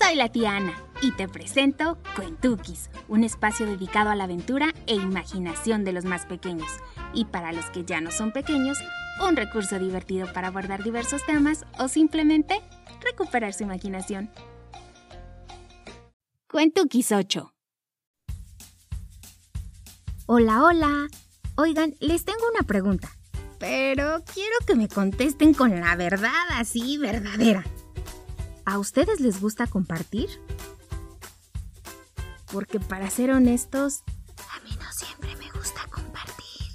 Soy la tía Ana y te presento Cuentukis, un espacio dedicado a la aventura e imaginación de los más pequeños. Y para los que ya no son pequeños, un recurso divertido para abordar diversos temas o simplemente recuperar su imaginación. Cuentukis 8 Hola, hola. Oigan, les tengo una pregunta, pero quiero que me contesten con la verdad así verdadera. ¿A ustedes les gusta compartir? Porque para ser honestos, a mí no siempre me gusta compartir.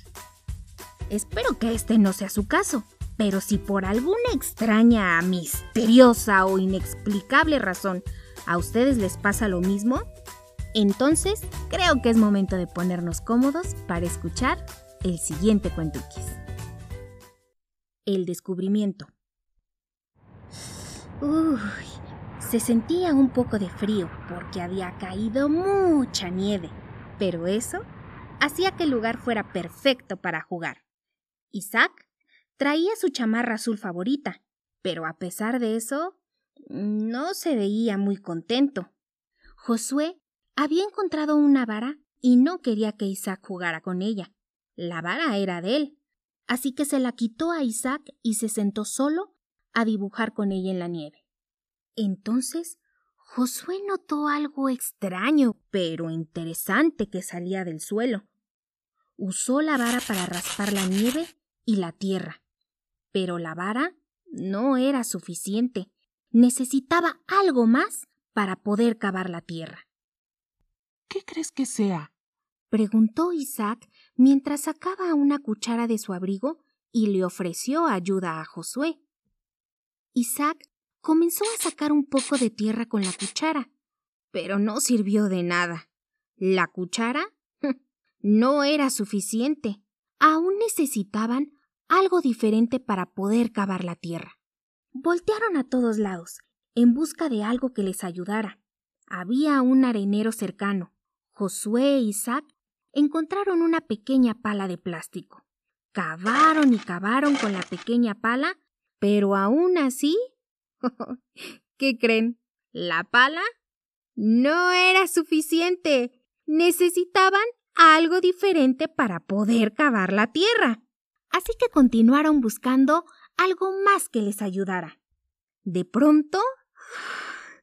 Espero que este no sea su caso, pero si por alguna extraña, misteriosa o inexplicable razón a ustedes les pasa lo mismo, entonces creo que es momento de ponernos cómodos para escuchar el siguiente cuentuquis. El descubrimiento. Uy, se sentía un poco de frío porque había caído mucha nieve, pero eso hacía que el lugar fuera perfecto para jugar. Isaac traía su chamarra azul favorita, pero a pesar de eso, no se veía muy contento. Josué había encontrado una vara y no quería que Isaac jugara con ella. La vara era de él, así que se la quitó a Isaac y se sentó solo a dibujar con ella en la nieve. Entonces Josué notó algo extraño, pero interesante que salía del suelo. Usó la vara para raspar la nieve y la tierra. Pero la vara no era suficiente. Necesitaba algo más para poder cavar la tierra. ¿Qué crees que sea? preguntó Isaac mientras sacaba una cuchara de su abrigo y le ofreció ayuda a Josué. Isaac comenzó a sacar un poco de tierra con la cuchara, pero no sirvió de nada. La cuchara no era suficiente. Aún necesitaban algo diferente para poder cavar la tierra. Voltearon a todos lados, en busca de algo que les ayudara. Había un arenero cercano. Josué e Isaac encontraron una pequeña pala de plástico. Cavaron y cavaron con la pequeña pala pero aún así, ¿qué creen? La pala no era suficiente. Necesitaban algo diferente para poder cavar la tierra. Así que continuaron buscando algo más que les ayudara. De pronto,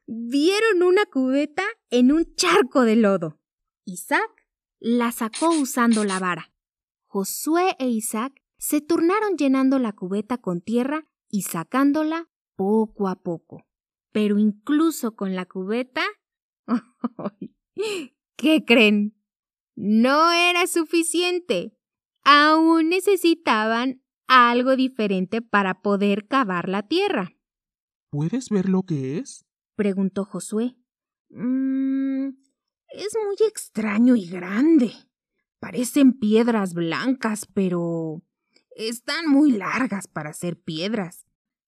vieron una cubeta en un charco de lodo. Isaac la sacó usando la vara. Josué e Isaac se turnaron llenando la cubeta con tierra y sacándola poco a poco. Pero incluso con la cubeta... ¿Qué creen? No era suficiente. Aún necesitaban algo diferente para poder cavar la tierra. ¿Puedes ver lo que es? preguntó Josué. Mmm. Es muy extraño y grande. Parecen piedras blancas, pero están muy largas para ser piedras,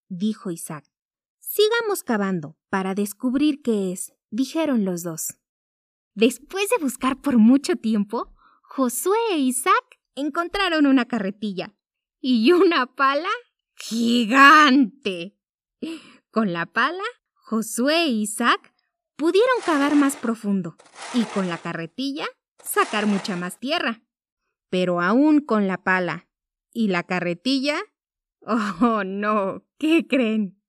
dijo Isaac. Sigamos cavando para descubrir qué es, dijeron los dos. Después de buscar por mucho tiempo, Josué e Isaac encontraron una carretilla y una pala gigante. Con la pala, Josué e Isaac pudieron cavar más profundo y con la carretilla sacar mucha más tierra. Pero aún con la pala ¿Y la carretilla? Oh, no. ¿Qué creen?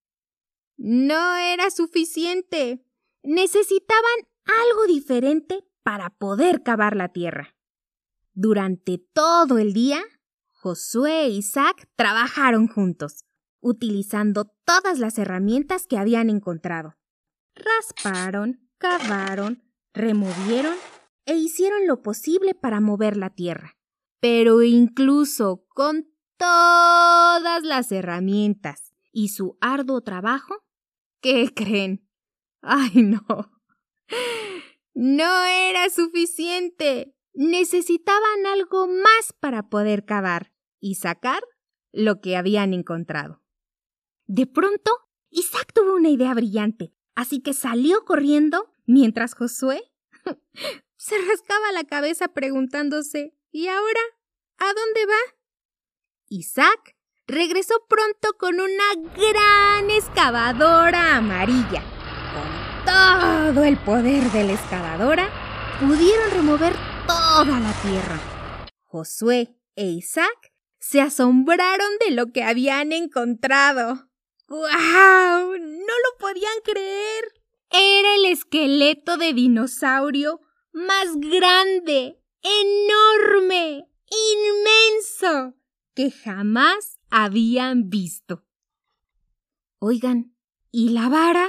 No era suficiente. Necesitaban algo diferente para poder cavar la tierra. Durante todo el día, Josué e Isaac trabajaron juntos, utilizando todas las herramientas que habían encontrado. Rasparon, cavaron, removieron e hicieron lo posible para mover la tierra. Pero incluso con todas las herramientas y su arduo trabajo, ¿qué creen? Ay, no. No era suficiente. Necesitaban algo más para poder cavar y sacar lo que habían encontrado. De pronto, Isaac tuvo una idea brillante, así que salió corriendo mientras Josué se rascaba la cabeza preguntándose ¿Y ahora? ¿A dónde va? Isaac regresó pronto con una gran excavadora amarilla con todo el poder de la escavadora, pudieron remover toda la tierra. Josué e Isaac se asombraron de lo que habían encontrado. ¡Guau! No lo podían creer. Era el esqueleto de dinosaurio más grande, enorme, inmenso, que jamás habían visto. Oigan, ¿y la vara?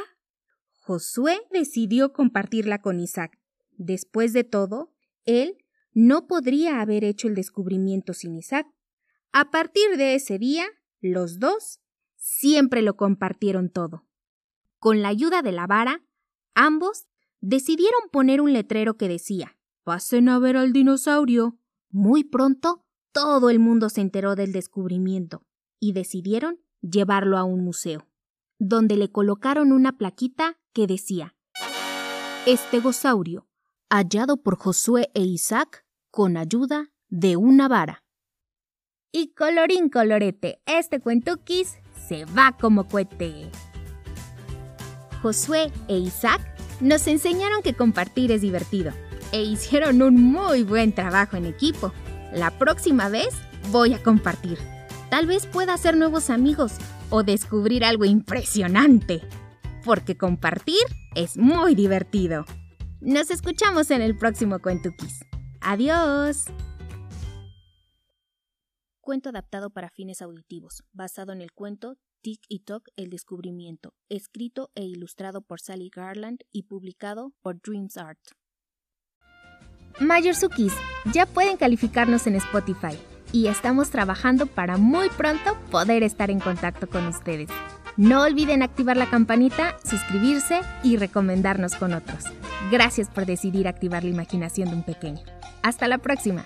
Josué decidió compartirla con Isaac. Después de todo, él no podría haber hecho el descubrimiento sin Isaac. A partir de ese día, los dos siempre lo compartieron todo. Con la ayuda de la vara, ambos decidieron poner un letrero que decía Pasen a ver al dinosaurio. Muy pronto, todo el mundo se enteró del descubrimiento y decidieron llevarlo a un museo, donde le colocaron una plaquita que decía Estegosaurio, hallado por Josué e Isaac con ayuda de una vara. Y colorín colorete, este cuentuquis se va como cohete. Josué e Isaac nos enseñaron que compartir es divertido e hicieron un muy buen trabajo en equipo. La próxima vez voy a compartir. Tal vez pueda hacer nuevos amigos o descubrir algo impresionante. Porque compartir es muy divertido. Nos escuchamos en el próximo Cuentuquis. ¡Adiós! Cuento adaptado para fines auditivos, basado en el cuento Tic y Toc El Descubrimiento, escrito e ilustrado por Sally Garland y publicado por Dreams Art. Mayorsukis, ya pueden calificarnos en Spotify y estamos trabajando para muy pronto poder estar en contacto con ustedes. No olviden activar la campanita, suscribirse y recomendarnos con otros. Gracias por decidir activar la imaginación de un pequeño. Hasta la próxima.